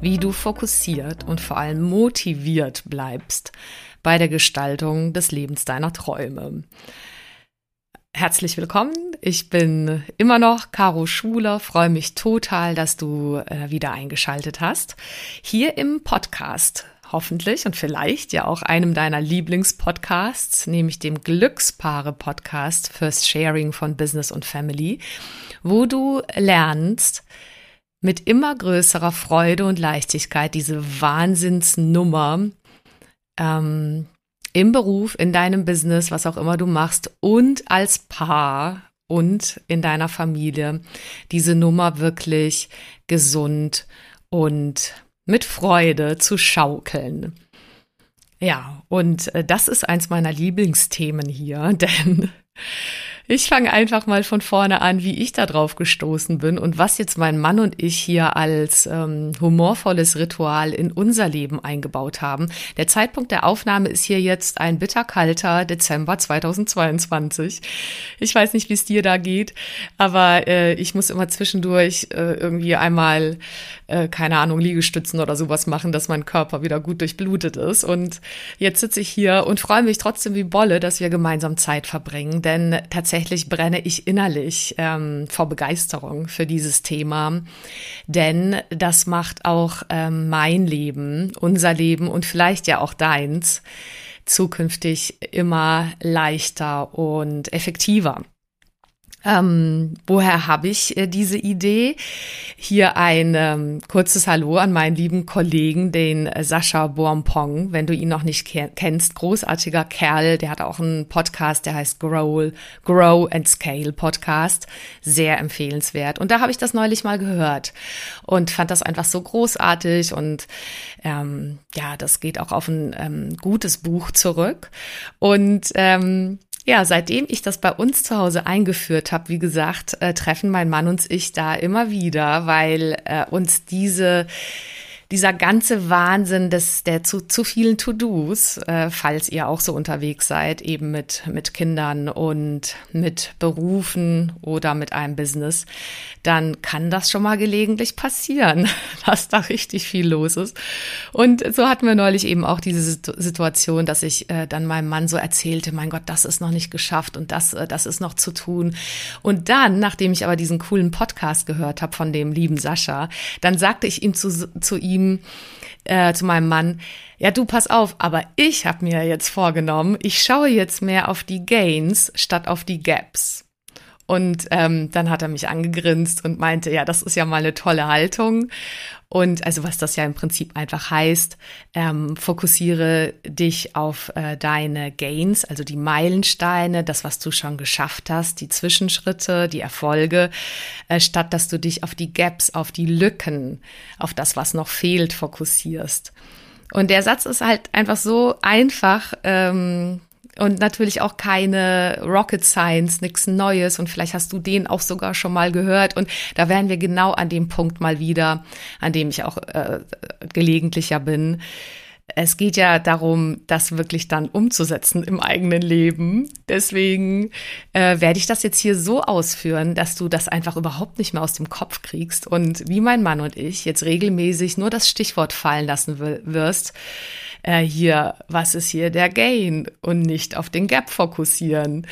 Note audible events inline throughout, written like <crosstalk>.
wie du fokussiert und vor allem motiviert bleibst bei der Gestaltung des Lebens deiner Träume. Herzlich willkommen. Ich bin immer noch Caro Schuler, freue mich total, dass du äh, wieder eingeschaltet hast. Hier im Podcast hoffentlich und vielleicht ja auch einem deiner Lieblingspodcasts, nämlich dem Glückspaare-Podcast fürs Sharing von Business und Family, wo du lernst, mit immer größerer Freude und Leichtigkeit diese Wahnsinnsnummer ähm, im Beruf, in deinem Business, was auch immer du machst und als Paar und in deiner Familie diese Nummer wirklich gesund und mit Freude zu schaukeln. Ja, und äh, das ist eins meiner Lieblingsthemen hier, <laughs> denn ich fange einfach mal von vorne an, wie ich da drauf gestoßen bin und was jetzt mein Mann und ich hier als ähm, humorvolles Ritual in unser Leben eingebaut haben. Der Zeitpunkt der Aufnahme ist hier jetzt ein bitterkalter Dezember 2022. Ich weiß nicht, wie es dir da geht, aber äh, ich muss immer zwischendurch äh, irgendwie einmal, äh, keine Ahnung, Liegestützen oder sowas machen, dass mein Körper wieder gut durchblutet ist. Und jetzt sitze ich hier und freue mich trotzdem wie Bolle, dass wir gemeinsam Zeit verbringen, denn tatsächlich tatsächlich brenne ich innerlich ähm, vor Begeisterung für dieses Thema, denn das macht auch ähm, mein Leben, unser Leben und vielleicht ja auch deins zukünftig immer leichter und effektiver. Ähm, woher habe ich äh, diese Idee? Hier ein ähm, kurzes Hallo an meinen lieben Kollegen, den äh, Sascha Boampong. Wenn du ihn noch nicht kennst, großartiger Kerl, der hat auch einen Podcast, der heißt Grow, Grow and Scale Podcast. Sehr empfehlenswert. Und da habe ich das neulich mal gehört und fand das einfach so großartig. Und ähm, ja, das geht auch auf ein ähm, gutes Buch zurück. Und ähm, ja, seitdem ich das bei uns zu Hause eingeführt habe, wie gesagt, äh, treffen mein Mann und ich da immer wieder, weil äh, uns diese dieser ganze Wahnsinn des, der zu, zu vielen To-Dos, äh, falls ihr auch so unterwegs seid, eben mit, mit Kindern und mit Berufen oder mit einem Business, dann kann das schon mal gelegentlich passieren, <laughs> dass da richtig viel los ist. Und so hatten wir neulich eben auch diese Situation, dass ich äh, dann meinem Mann so erzählte, mein Gott, das ist noch nicht geschafft und das, äh, das ist noch zu tun. Und dann, nachdem ich aber diesen coolen Podcast gehört habe von dem lieben Sascha, dann sagte ich ihm zu, zu ihm, ihm, äh, zu meinem Mann, ja du pass auf, aber ich habe mir jetzt vorgenommen, ich schaue jetzt mehr auf die Gains statt auf die Gaps. Und ähm, dann hat er mich angegrinst und meinte, ja, das ist ja mal eine tolle Haltung. Und also was das ja im Prinzip einfach heißt, ähm, fokussiere dich auf äh, deine Gains, also die Meilensteine, das, was du schon geschafft hast, die Zwischenschritte, die Erfolge, äh, statt dass du dich auf die Gaps, auf die Lücken, auf das, was noch fehlt, fokussierst. Und der Satz ist halt einfach so einfach, ähm, und natürlich auch keine Rocket Science, nichts Neues. Und vielleicht hast du den auch sogar schon mal gehört. Und da wären wir genau an dem Punkt mal wieder, an dem ich auch äh, gelegentlicher bin. Es geht ja darum, das wirklich dann umzusetzen im eigenen Leben. Deswegen äh, werde ich das jetzt hier so ausführen, dass du das einfach überhaupt nicht mehr aus dem Kopf kriegst und wie mein Mann und ich jetzt regelmäßig nur das Stichwort fallen lassen wirst äh, hier, was ist hier der Gain und nicht auf den Gap fokussieren.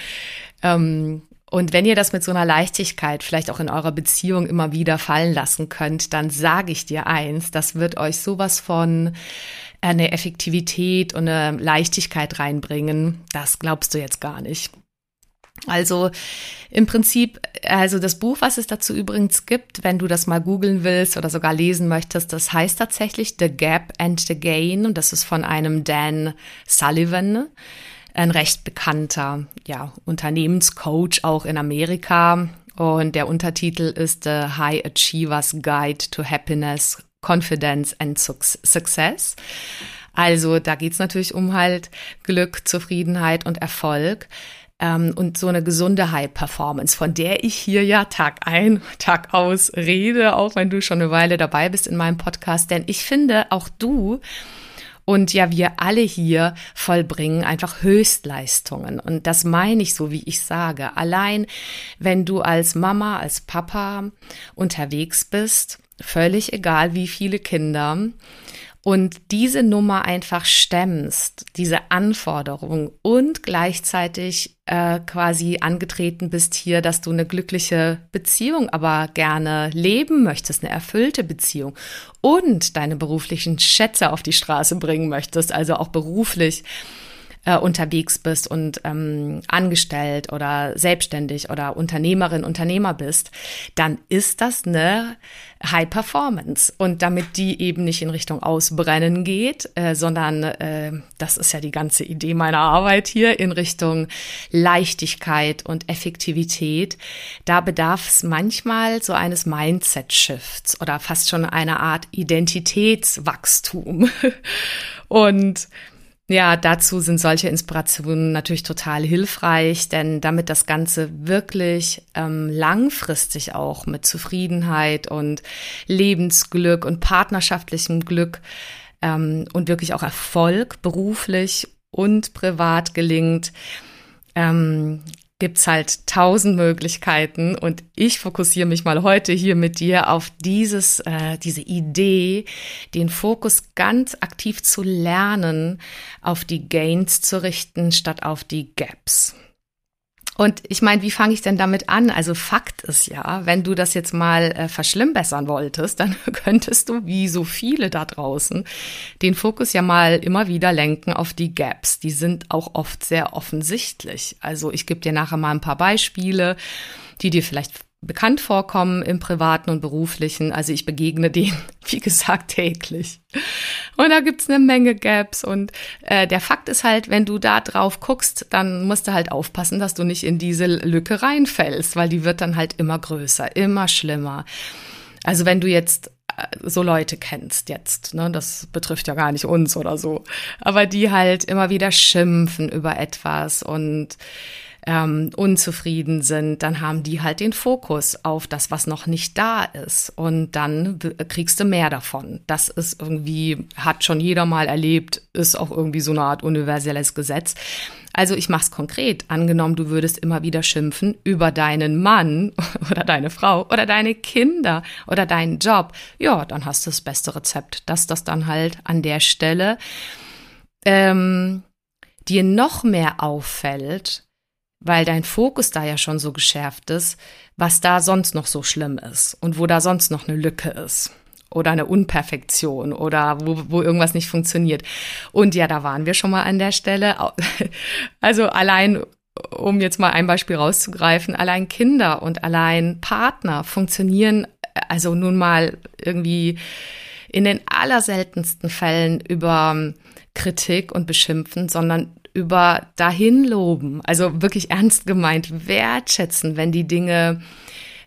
Ähm, und wenn ihr das mit so einer Leichtigkeit vielleicht auch in eurer Beziehung immer wieder fallen lassen könnt, dann sage ich dir eins, das wird euch sowas von eine Effektivität und eine Leichtigkeit reinbringen. Das glaubst du jetzt gar nicht. Also im Prinzip, also das Buch, was es dazu übrigens gibt, wenn du das mal googeln willst oder sogar lesen möchtest, das heißt tatsächlich The Gap and the Gain und das ist von einem Dan Sullivan, ein recht bekannter ja, Unternehmenscoach auch in Amerika. Und der Untertitel ist The High Achievers Guide to Happiness, Confidence and Success. Also da geht's natürlich um halt Glück, Zufriedenheit und Erfolg ähm, und so eine gesunde High-Performance, von der ich hier ja Tag ein, <laughs> Tag aus rede, auch wenn du schon eine Weile dabei bist in meinem Podcast. Denn ich finde, auch du und ja, wir alle hier vollbringen einfach Höchstleistungen. Und das meine ich so, wie ich sage. Allein, wenn du als Mama, als Papa unterwegs bist, völlig egal wie viele Kinder, und diese Nummer einfach stemmst, diese Anforderung und gleichzeitig äh, quasi angetreten bist hier, dass du eine glückliche Beziehung aber gerne leben möchtest, eine erfüllte Beziehung und deine beruflichen Schätze auf die Straße bringen möchtest, also auch beruflich äh, unterwegs bist und ähm, angestellt oder selbstständig oder Unternehmerin, Unternehmer bist, dann ist das eine High Performance. Und damit die eben nicht in Richtung Ausbrennen geht, äh, sondern äh, das ist ja die ganze Idee meiner Arbeit hier in Richtung Leichtigkeit und Effektivität, da bedarf es manchmal so eines Mindset-Shifts oder fast schon einer Art Identitätswachstum. <laughs> und ja, dazu sind solche Inspirationen natürlich total hilfreich, denn damit das Ganze wirklich ähm, langfristig auch mit Zufriedenheit und Lebensglück und partnerschaftlichem Glück ähm, und wirklich auch Erfolg beruflich und privat gelingt, ähm, gibt's halt tausend Möglichkeiten und ich fokussiere mich mal heute hier mit dir auf dieses, äh, diese Idee, den Fokus ganz aktiv zu lernen, auf die Gains zu richten, statt auf die Gaps. Und ich meine, wie fange ich denn damit an? Also Fakt ist ja, wenn du das jetzt mal äh, verschlimmbessern wolltest, dann <laughs> könntest du, wie so viele da draußen, den Fokus ja mal immer wieder lenken auf die Gaps. Die sind auch oft sehr offensichtlich. Also ich gebe dir nachher mal ein paar Beispiele, die dir vielleicht bekannt vorkommen im privaten und beruflichen. Also ich begegne denen, <laughs> wie gesagt, täglich. Und da gibt's eine Menge Gaps. Und äh, der Fakt ist halt, wenn du da drauf guckst, dann musst du halt aufpassen, dass du nicht in diese Lücke reinfällst, weil die wird dann halt immer größer, immer schlimmer. Also wenn du jetzt äh, so Leute kennst jetzt, ne, das betrifft ja gar nicht uns oder so, aber die halt immer wieder schimpfen über etwas und ähm, unzufrieden sind, dann haben die halt den Fokus auf das, was noch nicht da ist. Und dann kriegst du mehr davon. Das ist irgendwie, hat schon jeder mal erlebt, ist auch irgendwie so eine Art universelles Gesetz. Also ich mach's konkret. Angenommen, du würdest immer wieder schimpfen über deinen Mann <laughs> oder deine Frau oder deine Kinder oder deinen Job. Ja, dann hast du das beste Rezept, dass das dann halt an der Stelle ähm, dir noch mehr auffällt, weil dein Fokus da ja schon so geschärft ist, was da sonst noch so schlimm ist und wo da sonst noch eine Lücke ist oder eine Unperfektion oder wo, wo irgendwas nicht funktioniert. Und ja, da waren wir schon mal an der Stelle. <laughs> Also allein, um jetzt mal ein Beispiel rauszugreifen, allein Kinder und allein Partner funktionieren also nun mal irgendwie in den allerseltensten Fällen über Kritik und Beschimpfen, sondern über dahin loben, also wirklich ernst gemeint wertschätzen, wenn die Dinge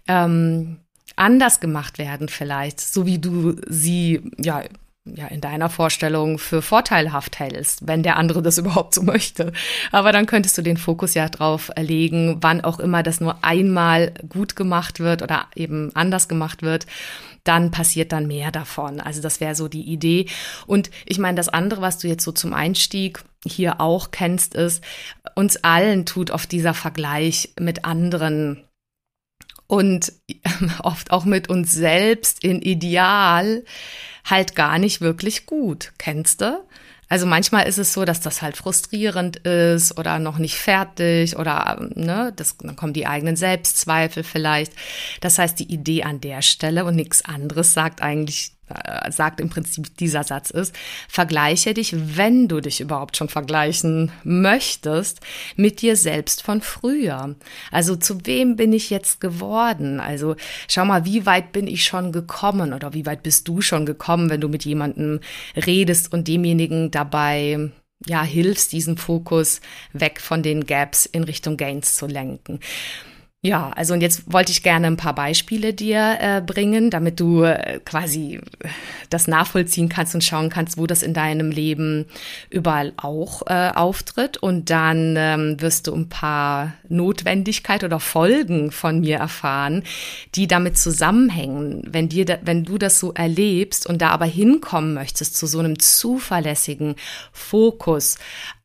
ähm, anders gemacht werden vielleicht, so wie du sie ja ja in deiner Vorstellung für vorteilhaft hältst, wenn der andere das <laughs> überhaupt so möchte. Aber dann könntest du den Fokus ja drauf legen, wann auch immer das nur einmal gut gemacht wird oder eben anders gemacht wird dann passiert dann mehr davon. Also das wäre so die Idee. Und ich meine, das andere, was du jetzt so zum Einstieg hier auch kennst, ist, uns allen tut oft dieser Vergleich mit anderen und <laughs> oft auch mit uns selbst in Ideal halt gar nicht wirklich gut. Kennst du? Also manchmal ist es so, dass das halt frustrierend ist oder noch nicht fertig oder ne, das, dann kommen die eigenen Selbstzweifel vielleicht. Das heißt, die Idee an der Stelle und nichts anderes sagt eigentlich sagt im Prinzip dieser Satz ist, vergleiche dich, wenn du dich überhaupt schon vergleichen möchtest, mit dir selbst von früher. Also zu wem bin ich jetzt geworden? Also schau mal, wie weit bin ich schon gekommen oder wie weit bist du schon gekommen, wenn du mit jemandem redest und demjenigen dabei ja, hilfst, diesen Fokus weg von den Gaps in Richtung Gains zu lenken. Ja, also und jetzt wollte ich gerne ein paar Beispiele dir äh, bringen, damit du äh, quasi das nachvollziehen kannst und schauen kannst, wo das in deinem Leben überall auch äh, auftritt. Und dann ähm, wirst du ein paar Notwendigkeit oder Folgen von mir erfahren, die damit zusammenhängen. Wenn dir, da, wenn du das so erlebst und da aber hinkommen möchtest zu so einem zuverlässigen Fokus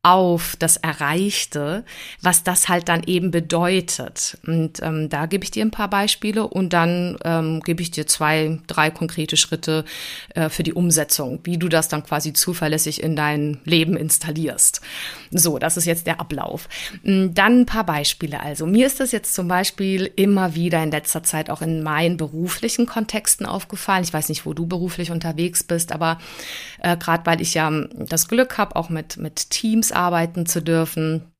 auf das Erreichte, was das halt dann eben bedeutet. Und ähm, da gebe ich dir ein paar Beispiele und dann ähm, gebe ich dir zwei, drei konkrete Schritte äh, für die Umsetzung, wie du das dann quasi zuverlässig in dein Leben installierst. So, das ist jetzt der Ablauf. Mm, dann ein paar Beispiele. Also mir ist das jetzt zum Beispiel immer wieder in letzter Zeit auch in meinen beruflichen Kontexten aufgefallen. Ich weiß nicht, wo du beruflich unterwegs bist, aber äh, gerade weil ich ja das Glück habe, auch mit, mit Teams arbeiten zu dürfen,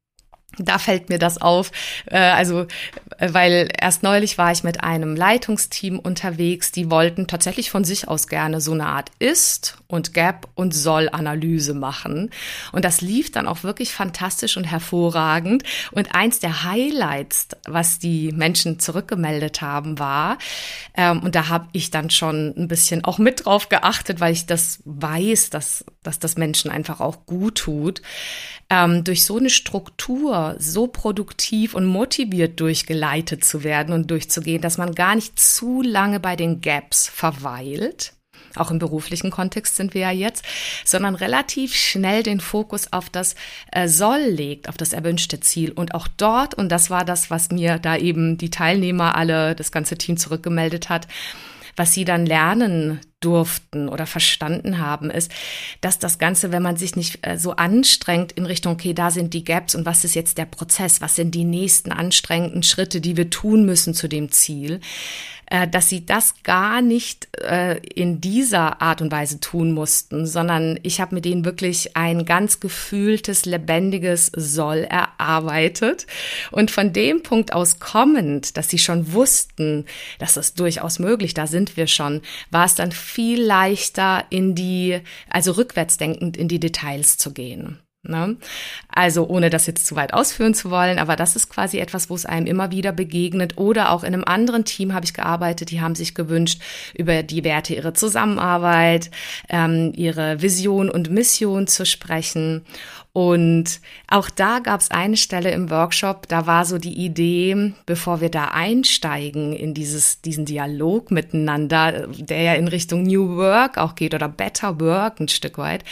da fällt mir das auf. Äh, also, äh, weil erst neulich war ich mit einem Leitungsteam unterwegs, die wollten tatsächlich von sich aus gerne so eine Art Ist- und Gap- und Soll-Analyse machen. Und das lief dann auch wirklich fantastisch und hervorragend. Und eins der Highlights, was die Menschen zurückgemeldet haben, war, ähm, und da habe ich dann schon ein bisschen auch mit drauf geachtet, weil ich das weiß, dass, dass das Menschen einfach auch gut tut, ähm, durch so eine Struktur so produktiv und motiviert durchgeleitet zu werden und durchzugehen, dass man gar nicht zu lange bei den Gaps verweilt. Auch im beruflichen Kontext sind wir ja jetzt, sondern relativ schnell den Fokus auf das äh, Soll legt, auf das erwünschte Ziel. Und auch dort, und das war das, was mir da eben die Teilnehmer alle, das ganze Team zurückgemeldet hat, was sie dann lernen durften oder verstanden haben, ist, dass das Ganze, wenn man sich nicht äh, so anstrengt in Richtung, okay, da sind die Gaps und was ist jetzt der Prozess, was sind die nächsten anstrengenden Schritte, die wir tun müssen zu dem Ziel, äh, dass sie das gar nicht äh, in dieser Art und Weise tun mussten, sondern ich habe mit denen wirklich ein ganz gefühltes, lebendiges Soll erarbeitet. Und von dem Punkt aus kommend, dass sie schon wussten, dass es durchaus möglich, da sind wir schon, war es dann viel leichter in die, also rückwärts denkend in die Details zu gehen. Ne? Also ohne das jetzt zu weit ausführen zu wollen, aber das ist quasi etwas, wo es einem immer wieder begegnet. Oder auch in einem anderen Team habe ich gearbeitet, die haben sich gewünscht, über die Werte ihrer Zusammenarbeit, ähm, ihre Vision und Mission zu sprechen. Und auch da gab es eine Stelle im Workshop, da war so die Idee, bevor wir da einsteigen in dieses, diesen Dialog miteinander, der ja in Richtung New Work auch geht oder Better Work ein Stück weit,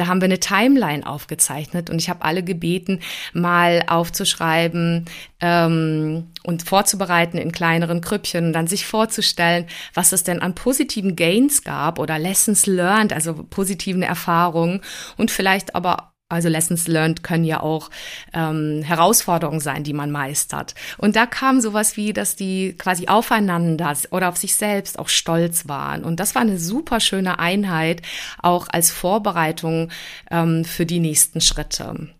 da haben wir eine Timeline aufgezeichnet und ich habe alle gebeten, mal aufzuschreiben ähm, und vorzubereiten in kleineren Krüppchen und dann sich vorzustellen, was es denn an positiven Gains gab oder Lessons learned, also positiven Erfahrungen und vielleicht aber also Lessons learned können ja auch ähm, Herausforderungen sein, die man meistert. Und da kam sowas wie, dass die quasi aufeinander oder auf sich selbst auch stolz waren. Und das war eine super schöne Einheit, auch als Vorbereitung ähm, für die nächsten Schritte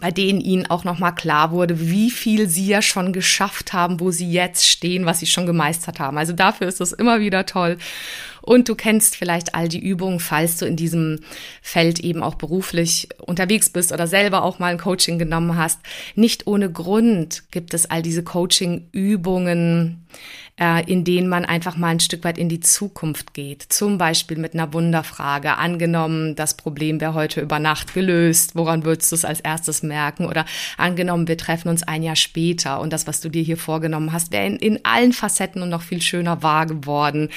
bei denen ihnen auch nochmal klar wurde, wie viel sie ja schon geschafft haben, wo sie jetzt stehen, was sie schon gemeistert haben. Also dafür ist es immer wieder toll. Und du kennst vielleicht all die Übungen, falls du in diesem Feld eben auch beruflich unterwegs bist oder selber auch mal ein Coaching genommen hast. Nicht ohne Grund gibt es all diese Coaching-Übungen, äh, in denen man einfach mal ein Stück weit in die Zukunft geht. Zum Beispiel mit einer Wunderfrage. Angenommen, das Problem wäre heute über Nacht gelöst. Woran würdest du es als erstes merken? Oder angenommen, wir treffen uns ein Jahr später und das, was du dir hier vorgenommen hast, wäre in, in allen Facetten und noch viel schöner wahr geworden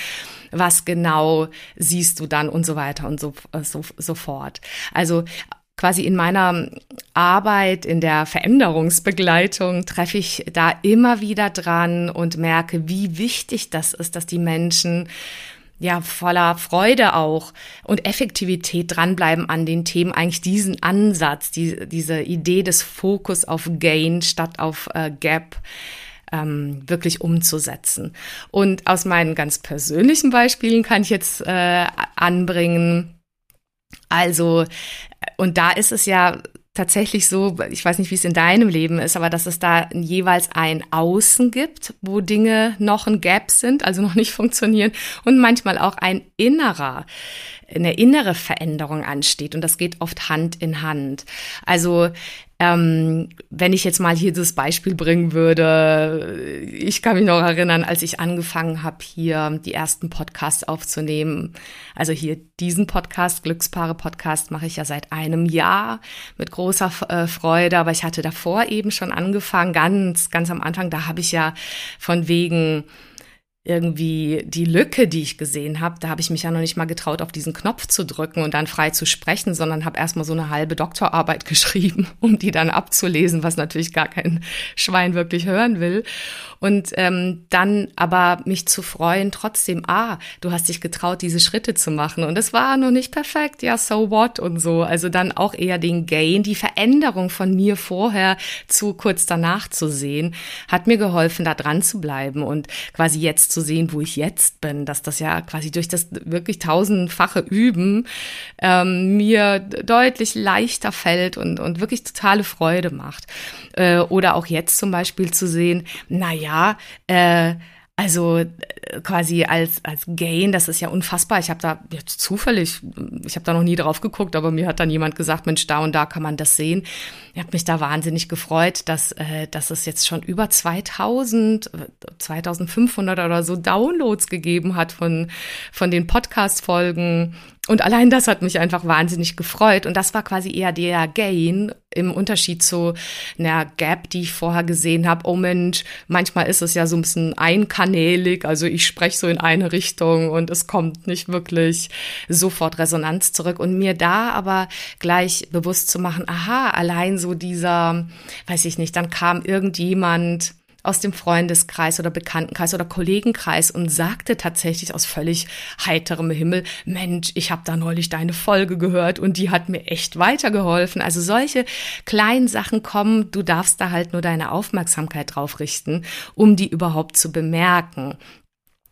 was genau siehst du dann und so weiter und so, so, so fort. Also quasi in meiner Arbeit, in der Veränderungsbegleitung treffe ich da immer wieder dran und merke, wie wichtig das ist, dass die Menschen ja voller Freude auch und Effektivität dranbleiben an den Themen, eigentlich diesen Ansatz, die, diese Idee des Fokus auf Gain statt auf äh, Gap ähm, wirklich umzusetzen. Und aus meinen ganz persönlichen Beispielen kann ich jetzt äh, anbringen, also, und da ist es ja tatsächlich so, ich weiß nicht, wie es in deinem Leben ist, aber dass es da jeweils ein Außen gibt, wo Dinge noch ein Gap sind, also noch nicht <laughs> funktionieren und manchmal auch ein innerer, eine innere Veränderung ansteht und das geht oft Hand in Hand. Also ähm, wenn ich jetzt mal hier das Beispiel bringen würde, ich kann mich noch erinnern, als ich angefangen habe, hier die ersten Podcasts aufzunehmen. Also hier diesen Podcast, Glückspaare Podcast, mache ich ja seit einem Jahr mit großer äh, Freude. Aber ich hatte davor eben schon angefangen, ganz, ganz am Anfang, da habe ich ja von wegen irgendwie die Lücke, die ich gesehen habe, da habe ich mich ja noch nicht mal getraut, auf diesen Knopf zu drücken und dann frei zu sprechen, sondern habe erstmal so eine halbe Doktorarbeit <laughs> geschrieben, um die dann abzulesen, was natürlich gar kein Schwein wirklich hören will. Und ähm, dann aber mich zu freuen, trotzdem, ah, du hast dich getraut, diese Schritte zu machen. Und es war noch nicht perfekt, ja, so what und so. Also dann auch eher den Gain, die Veränderung von mir vorher zu kurz danach zu sehen, hat mir geholfen, da dran zu bleiben und quasi jetzt zu sehen, wo ich jetzt bin, dass das ja quasi durch das wirklich tausendfache Üben ähm, mir deutlich leichter fällt und, und wirklich totale Freude macht. Äh, oder auch jetzt zum Beispiel zu sehen, na ja, äh, also äh, quasi als als Gain, das ist ja unfassbar. Ich habe da jetzt zufällig, ich habe da noch nie drauf geguckt, aber mir hat dann jemand gesagt, Mensch, da und da kann man das sehen. Ich habe mich da wahnsinnig gefreut, dass äh, dass es jetzt schon über 2000, 2500 oder so Downloads gegeben hat von von den Podcast Folgen und allein das hat mich einfach wahnsinnig gefreut. Und das war quasi eher der Gain im Unterschied zu einer Gap, die ich vorher gesehen habe. Oh Mensch, manchmal ist es ja so ein bisschen einkanälig. Also ich spreche so in eine Richtung und es kommt nicht wirklich sofort Resonanz zurück. Und mir da aber gleich bewusst zu machen, aha, allein so dieser, weiß ich nicht, dann kam irgendjemand, aus dem Freundeskreis oder Bekanntenkreis oder Kollegenkreis und sagte tatsächlich aus völlig heiterem Himmel, Mensch, ich habe da neulich deine Folge gehört und die hat mir echt weitergeholfen. Also solche kleinen Sachen kommen, du darfst da halt nur deine Aufmerksamkeit drauf richten, um die überhaupt zu bemerken.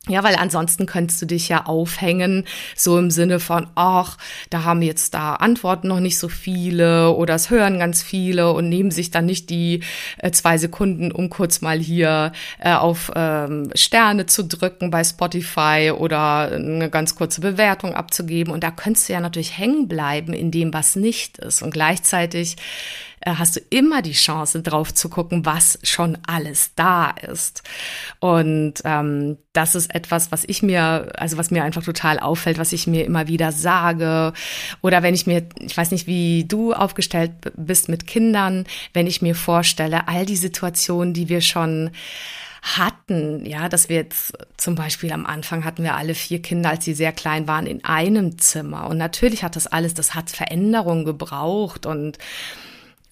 Ja, weil ansonsten könntest du dich ja aufhängen, so im Sinne von, ach, da haben jetzt da Antworten noch nicht so viele oder es hören ganz viele und nehmen sich dann nicht die äh, zwei Sekunden, um kurz mal hier äh, auf ähm, Sterne zu drücken bei Spotify oder eine ganz kurze Bewertung abzugeben. Und da könntest du ja natürlich hängen bleiben in dem, was nicht ist. Und gleichzeitig hast du immer die Chance, drauf zu gucken, was schon alles da ist. Und ähm, das ist etwas, was ich mir, also was mir einfach total auffällt, was ich mir immer wieder sage. Oder wenn ich mir, ich weiß nicht, wie du aufgestellt bist mit Kindern, wenn ich mir vorstelle, all die Situationen, die wir schon hatten, ja, dass wir jetzt zum Beispiel am Anfang hatten wir alle vier Kinder, als sie sehr klein waren, in einem Zimmer. Und natürlich hat das alles, das hat Veränderungen gebraucht und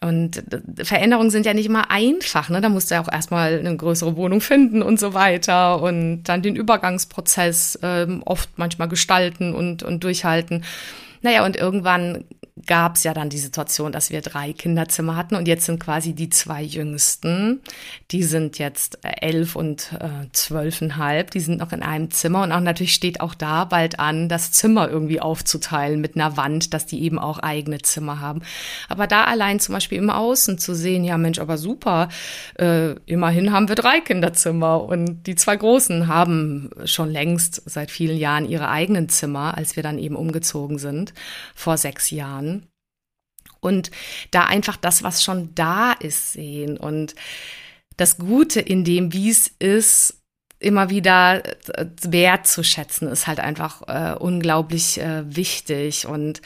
und Veränderungen sind ja nicht immer einfach. Ne? Da musst du ja auch erstmal eine größere Wohnung finden und so weiter und dann den Übergangsprozess ähm, oft manchmal gestalten und, und durchhalten. Naja, und irgendwann gab es ja dann die Situation, dass wir drei Kinderzimmer hatten und jetzt sind quasi die zwei Jüngsten, die sind jetzt äh, elf und äh, zwölfeinhalb, die sind noch in einem Zimmer und auch natürlich steht auch da bald an, das Zimmer irgendwie aufzuteilen mit einer Wand, dass die eben auch eigene Zimmer haben. Aber da allein zum Beispiel im Außen zu sehen, ja Mensch, aber super, äh, immerhin haben wir drei Kinderzimmer und die zwei Großen haben schon längst seit vielen Jahren ihre eigenen Zimmer, als wir dann eben umgezogen sind, vor sechs Jahren und da einfach das, was schon da ist, sehen. Und das Gute in dem, wie es ist, immer wieder äh, wertzuschätzen, ist halt einfach äh, unglaublich äh, wichtig. Und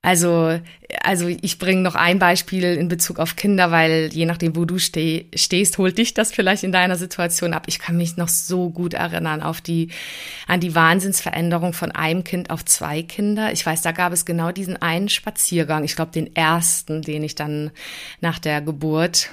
also, also ich bringe noch ein Beispiel in Bezug auf Kinder, weil je nachdem, wo du steh, stehst, holt dich das vielleicht in deiner Situation ab. Ich kann mich noch so gut erinnern auf die, an die Wahnsinnsveränderung von einem Kind auf zwei Kinder. Ich weiß, da gab es genau diesen einen Spaziergang. Ich glaube, den ersten, den ich dann nach der Geburt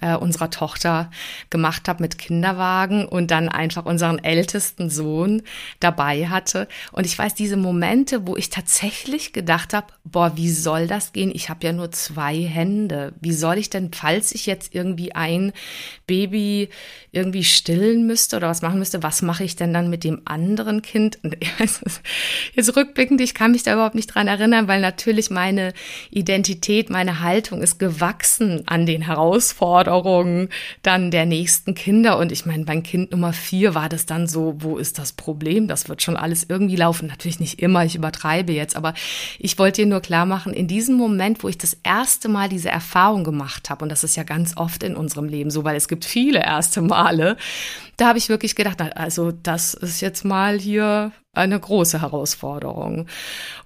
äh, unserer Tochter gemacht habe mit Kinderwagen und dann einfach unseren ältesten Sohn dabei hatte. Und ich weiß, diese Momente, wo ich tatsächlich gedacht habe, boah, wie soll das gehen? Ich habe ja nur zwei Hände. Wie soll ich denn, falls ich jetzt irgendwie ein Baby irgendwie stillen müsste oder was machen müsste, was mache ich denn dann mit dem anderen Kind? Jetzt <laughs> rückblickend, ich kann mich da überhaupt nicht dran erinnern, weil natürlich meine Identität, meine Haltung ist gewachsen an den Herausforderungen dann der nächsten Kinder. Und ich meine, beim Kind Nummer vier war das dann so, wo ist das Problem? Das wird schon alles irgendwie laufen. Natürlich nicht immer, ich übertreibe jetzt, aber ich wollte dir nur klar machen, in diesem Moment, wo ich das erste Mal diese Erfahrung gemacht habe, und das ist ja ganz oft in unserem Leben so, weil es gibt viele erste Male, da habe ich wirklich gedacht, also das ist jetzt mal hier eine große Herausforderung.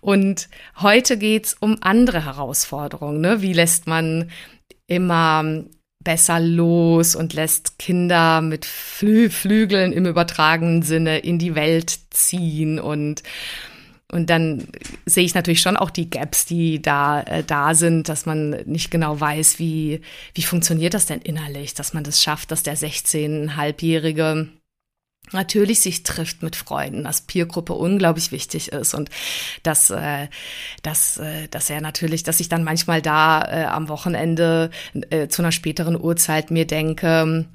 Und heute geht's um andere Herausforderungen. Ne? Wie lässt man immer besser los und lässt Kinder mit Flü Flügeln im übertragenen Sinne in die Welt ziehen und und dann sehe ich natürlich schon auch die Gaps, die da äh, da sind, dass man nicht genau weiß, wie wie funktioniert das denn innerlich, dass man das schafft, dass der 16-halbjährige natürlich sich trifft mit Freunden, dass Peergruppe unglaublich wichtig ist und dass, äh, dass, äh, dass er natürlich, dass ich dann manchmal da äh, am Wochenende äh, zu einer späteren Uhrzeit mir denke,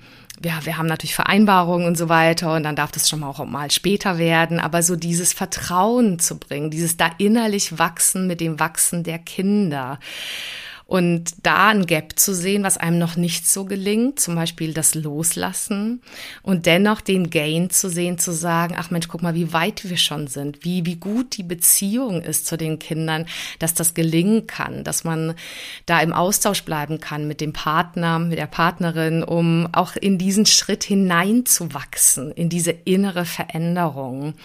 ja, wir haben natürlich Vereinbarungen und so weiter und dann darf das schon mal auch mal später werden, aber so dieses Vertrauen zu bringen, dieses da innerlich wachsen mit dem Wachsen der Kinder und da ein Gap zu sehen, was einem noch nicht so gelingt, zum Beispiel das Loslassen und dennoch den Gain zu sehen, zu sagen, ach Mensch, guck mal, wie weit wir schon sind, wie, wie gut die Beziehung ist zu den Kindern, dass das gelingen kann, dass man da im Austausch bleiben kann mit dem Partner, mit der Partnerin, um auch in diesen Schritt hineinzuwachsen, in diese innere Veränderung.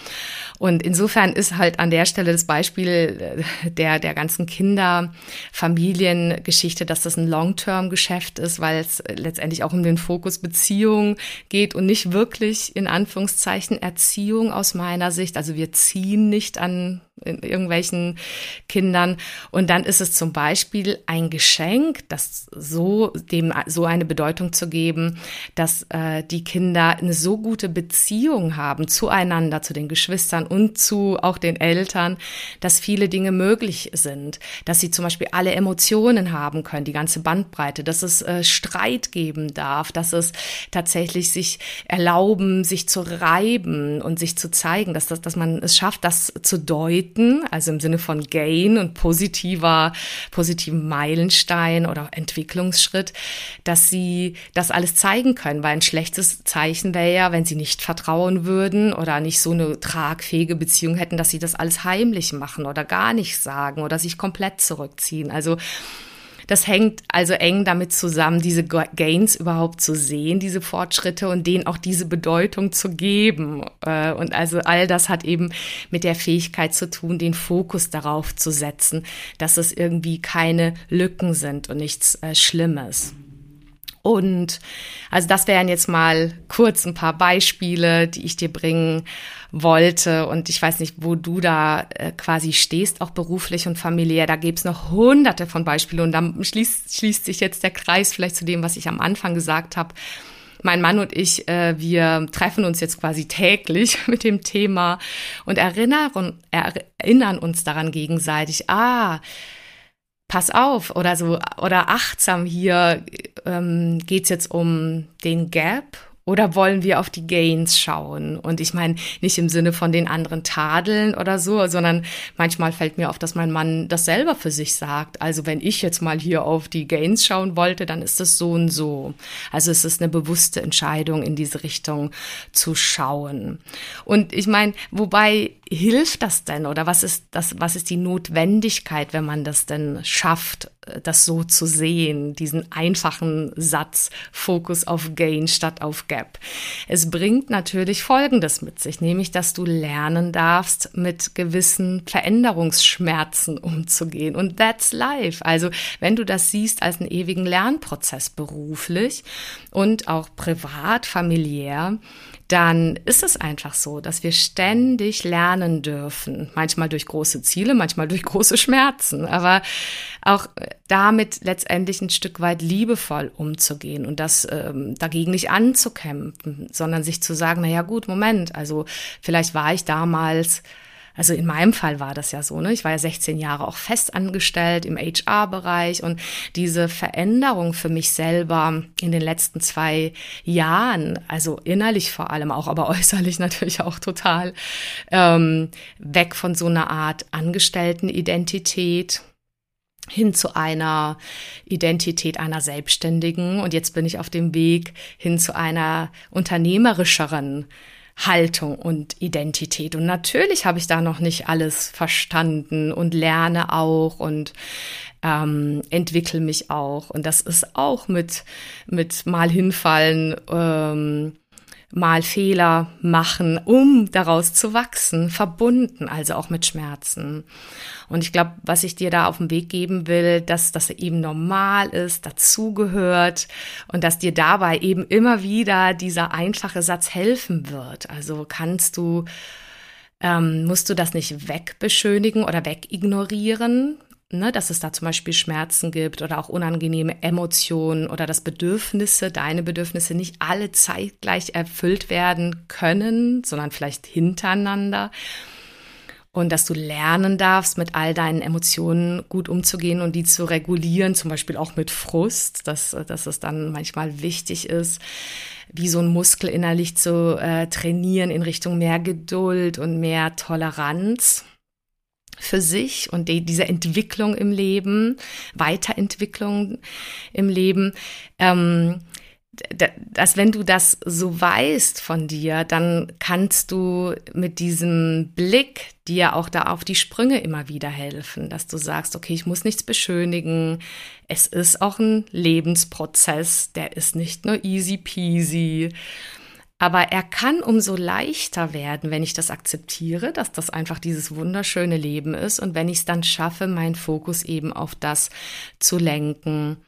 Und insofern ist halt an der Stelle das Beispiel äh, der, der ganzen Kinder, Familien, Geschichte, dass das ein Long-Term-Geschäft ist, weil es letztendlich auch um den Fokus Beziehung geht und nicht wirklich in Anführungszeichen Erziehung aus meiner Sicht. Also wir ziehen nicht an irgendwelchen Kindern. Und dann ist es zum Beispiel ein Geschenk, das so dem so eine Bedeutung zu geben, dass äh, die Kinder eine so gute Beziehung haben zueinander, zu den Geschwistern und zu auch den Eltern, dass viele Dinge möglich sind, dass sie zum Beispiel alle Emotionen haben können, die ganze Bandbreite, dass es äh, Streit geben darf, dass es tatsächlich sich erlauben, sich zu reiben und sich zu zeigen, dass, das, dass man es schafft, das zu deuten Treten, also im Sinne von Gain und positiver, positiven Meilenstein oder Entwicklungsschritt, dass sie das alles zeigen können, weil ein schlechtes Zeichen wäre ja, wenn sie nicht vertrauen würden oder nicht so eine tragfähige Beziehung hätten, dass sie das alles heimlich machen oder gar nicht sagen oder sich komplett zurückziehen. Also das hängt also eng damit zusammen, diese Gains überhaupt zu sehen, diese Fortschritte und denen auch diese Bedeutung zu geben. Äh, und also all das hat eben mit der Fähigkeit zu tun, den Fokus darauf zu setzen, dass es irgendwie keine Lücken sind und nichts äh, Schlimmes. Und also das wären jetzt mal kurz ein paar Beispiele, die ich dir bringen wollte. Und ich weiß nicht, wo du da äh, quasi stehst, auch beruflich und familiär. Da gibt's noch hunderte von Beispielen. Und dann schließt, schließt sich jetzt der Kreis vielleicht zu dem, was ich am Anfang gesagt habe. Mein Mann und ich, äh, wir treffen uns jetzt quasi täglich <laughs> mit dem Thema und erinnern, erinnern uns daran gegenseitig, ah, pass auf oder so oder achtsam hier ähm, geht jetzt um den Gap oder wollen wir auf die Gains schauen? Und ich meine, nicht im Sinne von den anderen tadeln oder so, sondern manchmal fällt mir auf, dass mein Mann das selber für sich sagt. Also wenn ich jetzt mal hier auf die Gains schauen wollte, dann ist das so und so. Also es ist eine bewusste Entscheidung, in diese Richtung zu schauen. Und ich meine, wobei hilft das denn oder was ist das, was ist die Notwendigkeit, wenn man das denn schafft, das so zu sehen, diesen einfachen Satz, Fokus auf Gain statt auf Gap. Es bringt natürlich Folgendes mit sich, nämlich, dass du lernen darfst, mit gewissen Veränderungsschmerzen umzugehen. Und that's life. Also, wenn du das siehst als einen ewigen Lernprozess beruflich und auch privat, familiär, dann ist es einfach so, dass wir ständig lernen dürfen. Manchmal durch große Ziele, manchmal durch große Schmerzen. Aber auch damit letztendlich ein Stück weit liebevoll umzugehen und das ähm, dagegen nicht anzukämpfen, sondern sich zu sagen, na ja, gut, Moment, also vielleicht war ich damals also in meinem Fall war das ja so, ne? Ich war ja 16 Jahre auch festangestellt im HR-Bereich und diese Veränderung für mich selber in den letzten zwei Jahren, also innerlich vor allem auch, aber <laughs> äußerlich natürlich auch total, ähm, weg von so einer Art Angestelltenidentität hin zu einer Identität einer Selbstständigen und jetzt bin ich auf dem Weg hin zu einer unternehmerischeren Haltung und Identität. Und natürlich habe ich da noch nicht alles verstanden und lerne auch und ähm, entwickle mich auch. Und das ist auch mit, mit mal hinfallen, ähm, mal Fehler machen, um daraus zu wachsen, verbunden, also auch mit Schmerzen. Und ich glaube, was ich dir da auf den Weg geben will, dass das eben normal ist, dazugehört und dass dir dabei eben immer wieder dieser einfache Satz helfen wird. Also kannst du ähm, musst du das nicht wegbeschönigen oder wegignorieren, ne, dass es da zum Beispiel Schmerzen gibt oder auch unangenehme Emotionen oder dass Bedürfnisse, deine Bedürfnisse nicht alle zeitgleich erfüllt werden können, sondern vielleicht hintereinander. Und dass du lernen darfst, mit all deinen Emotionen gut umzugehen und die zu regulieren, zum Beispiel auch mit Frust, dass, dass es dann manchmal wichtig ist, wie so ein Muskel innerlich zu äh, trainieren in Richtung mehr Geduld und mehr Toleranz für sich und die, diese Entwicklung im Leben, Weiterentwicklung im Leben, ähm, dass wenn du das so weißt von dir, dann kannst du mit diesem Blick dir auch da auf die Sprünge immer wieder helfen, dass du sagst, okay, ich muss nichts beschönigen. Es ist auch ein Lebensprozess, der ist nicht nur easy peasy. Aber er kann umso leichter werden, wenn ich das akzeptiere, dass das einfach dieses wunderschöne Leben ist und wenn ich es dann schaffe, meinen Fokus eben auf das zu lenken,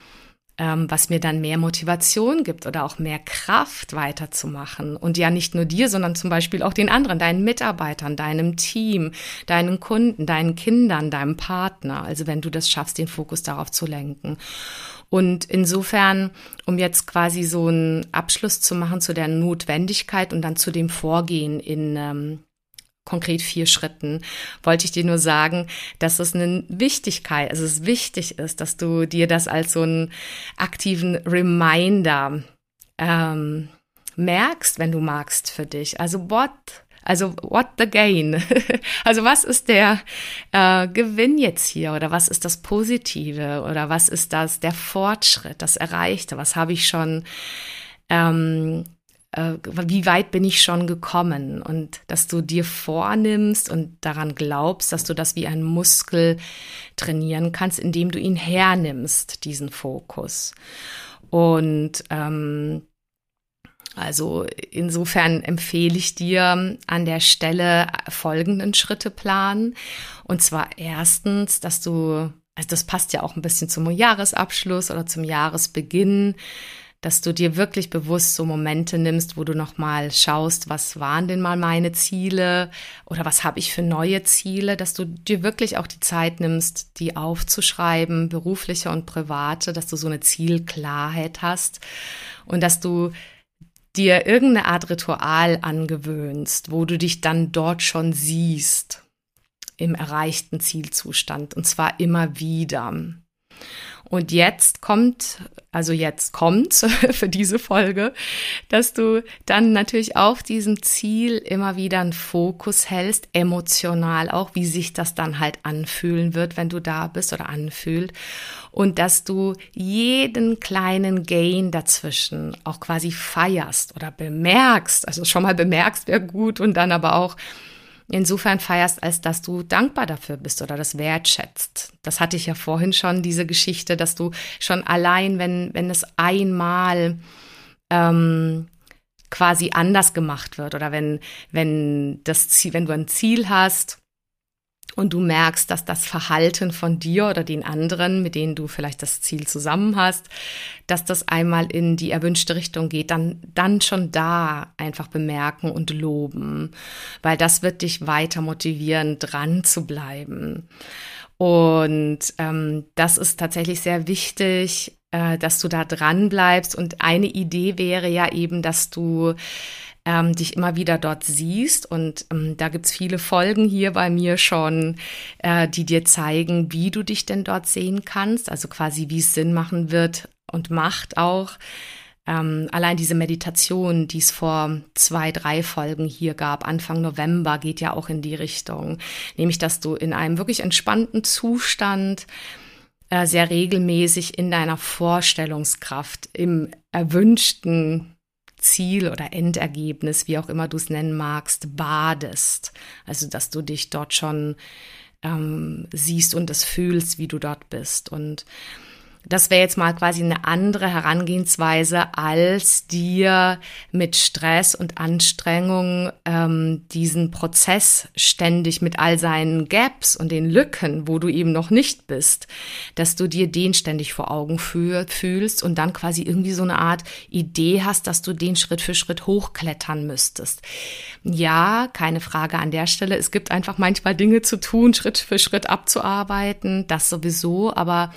ähm, was mir dann mehr Motivation gibt oder auch mehr Kraft weiterzumachen. Und ja nicht nur dir, sondern zum Beispiel auch den anderen, deinen Mitarbeitern, deinem Team, deinen Kunden, deinen Kindern, deinem Partner. Also wenn du das schaffst, den Fokus darauf zu lenken. Und insofern, um jetzt quasi so einen Abschluss zu machen zu der Notwendigkeit und dann zu dem Vorgehen in ähm, konkret vier Schritten, wollte ich dir nur sagen, dass es eine Wichtigkeit, also es wichtig ist, dass du dir das als so einen aktiven Reminder ähm, merkst, wenn du magst für dich. Also what also what the gain? <laughs> also was ist der äh, Gewinn jetzt hier oder was ist das Positive oder was ist das der Fortschritt, das Erreichte? Was habe ich schon? Ähm, äh, wie weit bin ich schon gekommen? Und dass du dir vornimmst und daran glaubst, dass du das wie ein Muskel trainieren kannst, indem du ihn hernimmst, diesen Fokus. Und ähm, also insofern empfehle ich dir an der Stelle folgenden Schritte planen. Und zwar erstens, dass du, also das passt ja auch ein bisschen zum Jahresabschluss oder zum Jahresbeginn, dass du dir wirklich bewusst so Momente nimmst, wo du nochmal schaust, was waren denn mal meine Ziele oder was habe ich für neue Ziele, dass du dir wirklich auch die Zeit nimmst, die aufzuschreiben, berufliche und private, dass du so eine Zielklarheit hast und dass du dir irgendeine Art Ritual angewöhnst, wo du dich dann dort schon siehst im erreichten Zielzustand und zwar immer wieder. Und jetzt kommt, also jetzt kommt <laughs> für diese Folge, dass du dann natürlich auf diesem Ziel immer wieder einen Fokus hältst, emotional auch, wie sich das dann halt anfühlen wird, wenn du da bist oder anfühlt. Und dass du jeden kleinen Gain dazwischen auch quasi feierst oder bemerkst. Also schon mal bemerkst wäre gut und dann aber auch insofern feierst, als dass du dankbar dafür bist oder das wertschätzt. Das hatte ich ja vorhin schon, diese Geschichte, dass du schon allein, wenn, wenn es einmal ähm, quasi anders gemacht wird oder wenn, wenn das Ziel, wenn du ein Ziel hast, und du merkst, dass das Verhalten von dir oder den anderen, mit denen du vielleicht das Ziel zusammen hast, dass das einmal in die erwünschte Richtung geht, dann, dann schon da einfach bemerken und loben, weil das wird dich weiter motivieren, dran zu bleiben. Und ähm, das ist tatsächlich sehr wichtig, äh, dass du da dran bleibst. Und eine Idee wäre ja eben, dass du ähm, dich immer wieder dort siehst. Und ähm, da gibt's viele Folgen hier bei mir schon, äh, die dir zeigen, wie du dich denn dort sehen kannst. Also quasi, wie es Sinn machen wird und macht auch. Ähm, allein diese Meditation, die es vor zwei, drei Folgen hier gab, Anfang November, geht ja auch in die Richtung. Nämlich, dass du in einem wirklich entspannten Zustand äh, sehr regelmäßig in deiner Vorstellungskraft, im erwünschten Ziel oder Endergebnis, wie auch immer du es nennen magst, badest. Also, dass du dich dort schon ähm, siehst und es fühlst, wie du dort bist. Und das wäre jetzt mal quasi eine andere Herangehensweise, als dir mit Stress und Anstrengung ähm, diesen Prozess ständig mit all seinen Gaps und den Lücken, wo du eben noch nicht bist, dass du dir den ständig vor Augen fühl, fühlst und dann quasi irgendwie so eine Art Idee hast, dass du den Schritt für Schritt hochklettern müsstest. Ja, keine Frage an der Stelle. Es gibt einfach manchmal Dinge zu tun, Schritt für Schritt abzuarbeiten, das sowieso, aber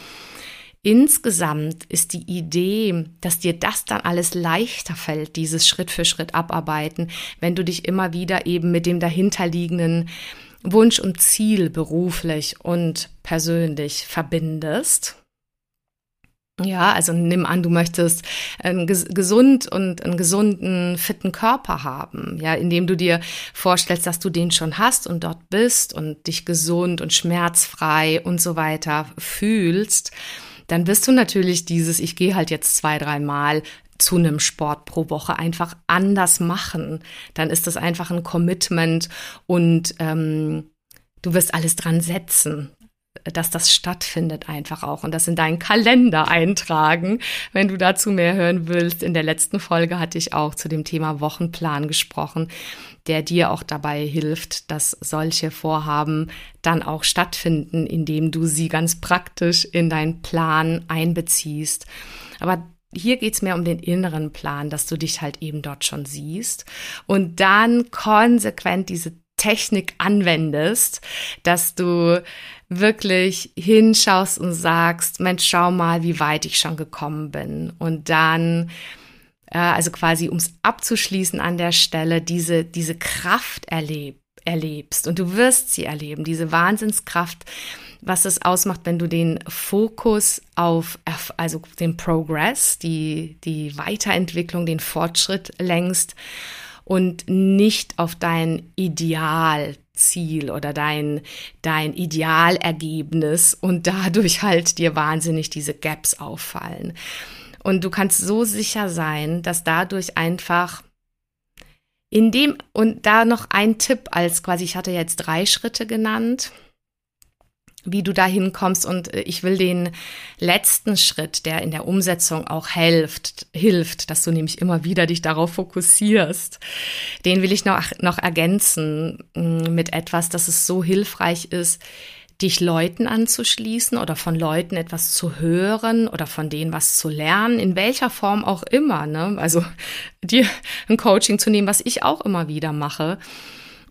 Insgesamt ist die Idee, dass dir das dann alles leichter fällt, dieses Schritt für Schritt abarbeiten, wenn du dich immer wieder eben mit dem dahinterliegenden Wunsch und Ziel beruflich und persönlich verbindest. Ja, also nimm an, du möchtest einen gesund und einen gesunden, fitten Körper haben, ja, indem du dir vorstellst, dass du den schon hast und dort bist und dich gesund und schmerzfrei und so weiter fühlst dann wirst du natürlich dieses, ich gehe halt jetzt zwei, dreimal zu einem Sport pro Woche einfach anders machen. Dann ist das einfach ein Commitment und ähm, du wirst alles dran setzen dass das stattfindet einfach auch und das in deinen Kalender eintragen. Wenn du dazu mehr hören willst, in der letzten Folge hatte ich auch zu dem Thema Wochenplan gesprochen, der dir auch dabei hilft, dass solche Vorhaben dann auch stattfinden, indem du sie ganz praktisch in deinen Plan einbeziehst. Aber hier geht's mehr um den inneren Plan, dass du dich halt eben dort schon siehst und dann konsequent diese Technik anwendest, dass du wirklich hinschaust und sagst, Mensch, schau mal, wie weit ich schon gekommen bin. Und dann, äh, also quasi, um es abzuschließen an der Stelle, diese, diese Kraft erleb, erlebst. Und du wirst sie erleben, diese Wahnsinnskraft, was es ausmacht, wenn du den Fokus auf, also den Progress, die, die Weiterentwicklung, den Fortschritt lenkst und nicht auf dein Idealziel oder dein, dein Idealergebnis und dadurch halt dir wahnsinnig diese Gaps auffallen. Und du kannst so sicher sein, dass dadurch einfach in dem, und da noch ein Tipp als quasi, ich hatte jetzt drei Schritte genannt, wie du da hinkommst. Und äh, ich will den letzten Schritt, der in der Umsetzung auch hilft, hilft, dass du nämlich immer wieder dich darauf fokussierst, den will ich noch, noch ergänzen mm, mit etwas, dass es so hilfreich ist, dich Leuten anzuschließen oder von Leuten etwas zu hören oder von denen was zu lernen, in welcher Form auch immer. Ne? Also <laughs> dir ein Coaching zu nehmen, was ich auch immer wieder mache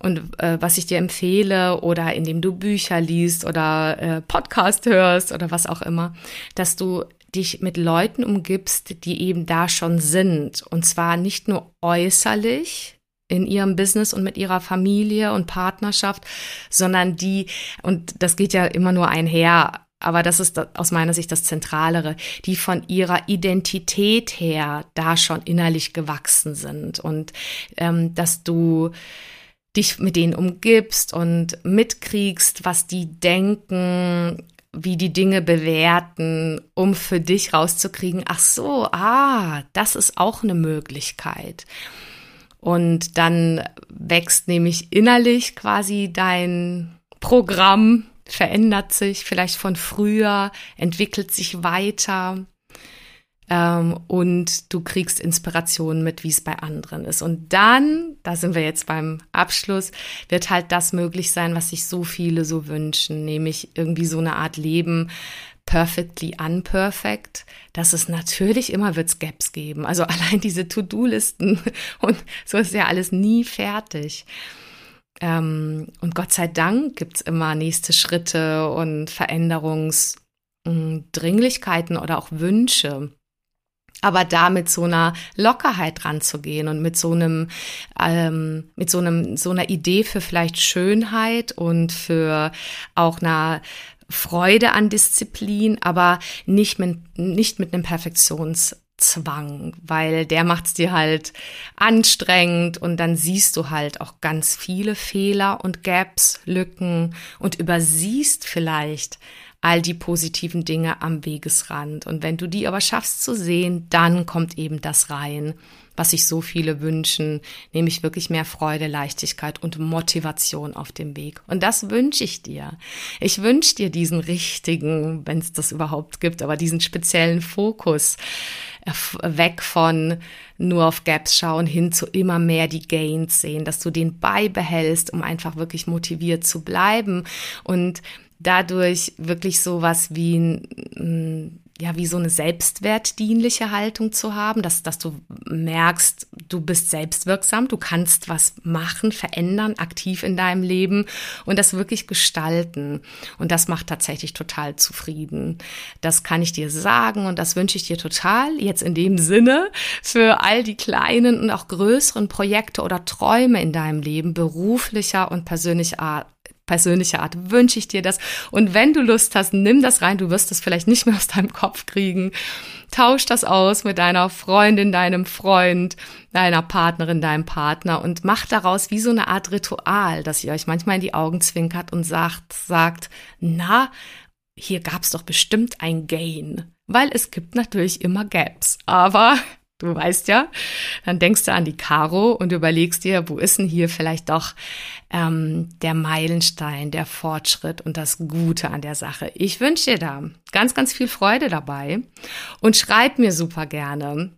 und äh, was ich dir empfehle oder indem du Bücher liest oder äh, Podcast hörst oder was auch immer, dass du dich mit Leuten umgibst, die eben da schon sind. Und zwar nicht nur äußerlich in ihrem Business und mit ihrer Familie und Partnerschaft, sondern die, und das geht ja immer nur einher, aber das ist aus meiner Sicht das Zentralere, die von ihrer Identität her da schon innerlich gewachsen sind und ähm, dass du dich mit denen umgibst und mitkriegst, was die denken, wie die Dinge bewerten, um für dich rauszukriegen, ach so, ah, das ist auch eine Möglichkeit. Und dann wächst nämlich innerlich quasi dein Programm, verändert sich vielleicht von früher, entwickelt sich weiter ähm, und du kriegst Inspirationen mit, wie es bei anderen ist. Und dann, da sind wir jetzt beim Abschluss, wird halt das möglich sein, was sich so viele so wünschen, nämlich irgendwie so eine Art Leben, perfectly unperfect, dass es natürlich immer wird's Gaps geben. Also <laughs> allein diese To-Do-Listen und so ist ja alles nie fertig. Ähm, und Gott sei Dank gibt's immer nächste Schritte und Veränderungsdringlichkeiten oder auch Wünsche aber da mit so einer Lockerheit ranzugehen und mit so einem, ähm, mit so einem, so einer Idee für vielleicht Schönheit und für auch einer Freude an Disziplin, aber nicht mit, nicht mit einem Perfektionszwang, weil der macht's dir halt anstrengend und dann siehst du halt auch ganz viele Fehler und Gaps, Lücken und übersiehst vielleicht all die positiven Dinge am Wegesrand. Und wenn du die aber schaffst zu sehen, dann kommt eben das rein, was sich so viele wünschen, nämlich wirklich mehr Freude, Leichtigkeit und Motivation auf dem Weg. Und das wünsche ich dir. Ich wünsche dir diesen richtigen, wenn es das überhaupt gibt, aber diesen speziellen Fokus äh, weg von nur auf Gaps schauen hin zu immer mehr die Gains sehen, dass du den beibehältst, um einfach wirklich motiviert zu bleiben und dadurch wirklich sowas wie ein, ja, wie so eine selbstwertdienliche Haltung zu haben, dass, dass du merkst, du bist selbstwirksam, du kannst was machen, verändern, aktiv in deinem Leben und das wirklich gestalten. Und das macht tatsächlich total zufrieden. Das kann ich dir sagen und das wünsche ich dir total jetzt in dem Sinne für all die kleinen und auch größeren Projekte oder Träume in deinem Leben, beruflicher und persönlicher Art persönliche Art wünsche ich dir das. Und wenn du Lust hast, nimm das rein. Du wirst es vielleicht nicht mehr aus deinem Kopf kriegen. Tausch das aus mit deiner Freundin, deinem Freund, deiner Partnerin, deinem Partner und mach daraus wie so eine Art Ritual, dass ihr euch manchmal in die Augen zwinkert und sagt, sagt, na, hier gab's doch bestimmt ein Gain. Weil es gibt natürlich immer Gaps. Aber du weißt ja, dann denkst du an die Karo und überlegst dir, wo ist denn hier vielleicht doch ähm, der Meilenstein, der Fortschritt und das Gute an der Sache. Ich wünsche dir da ganz, ganz viel Freude dabei und schreib mir super gerne,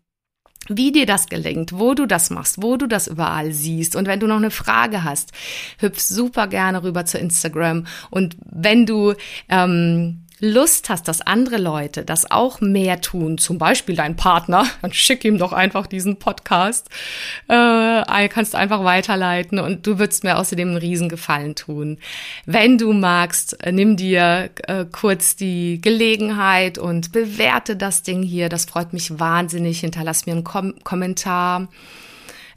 wie dir das gelingt, wo du das machst, wo du das überall siehst. Und wenn du noch eine Frage hast, hüpf super gerne rüber zu Instagram. Und wenn du ähm, Lust hast, dass andere Leute das auch mehr tun, zum Beispiel dein Partner, dann schick ihm doch einfach diesen Podcast. Äh, kannst einfach weiterleiten und du würdest mir außerdem einen Riesengefallen tun. Wenn du magst, äh, nimm dir äh, kurz die Gelegenheit und bewerte das Ding hier. Das freut mich wahnsinnig. Hinterlass mir einen Kom Kommentar.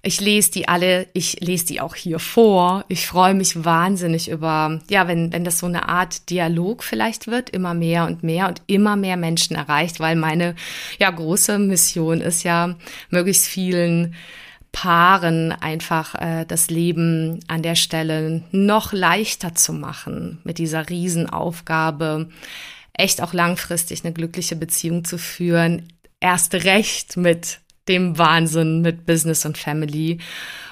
Ich lese die alle, ich lese die auch hier vor. Ich freue mich wahnsinnig über, ja, wenn, wenn das so eine Art Dialog vielleicht wird, immer mehr und mehr und immer mehr Menschen erreicht, weil meine, ja, große Mission ist ja, möglichst vielen Paaren einfach äh, das Leben an der Stelle noch leichter zu machen mit dieser Riesenaufgabe, echt auch langfristig eine glückliche Beziehung zu führen, erst recht mit dem Wahnsinn mit Business und Family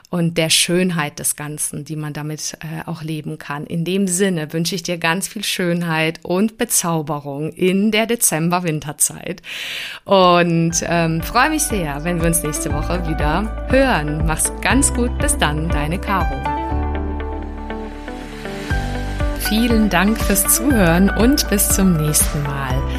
und der Schönheit des Ganzen, die man damit äh, auch leben kann. In dem Sinne wünsche ich dir ganz viel Schönheit und Bezauberung in der Dezember-Winterzeit und ähm, freue mich sehr, wenn wir uns nächste Woche wieder hören. Mach's ganz gut, bis dann, deine Caro. Vielen Dank fürs Zuhören und bis zum nächsten Mal.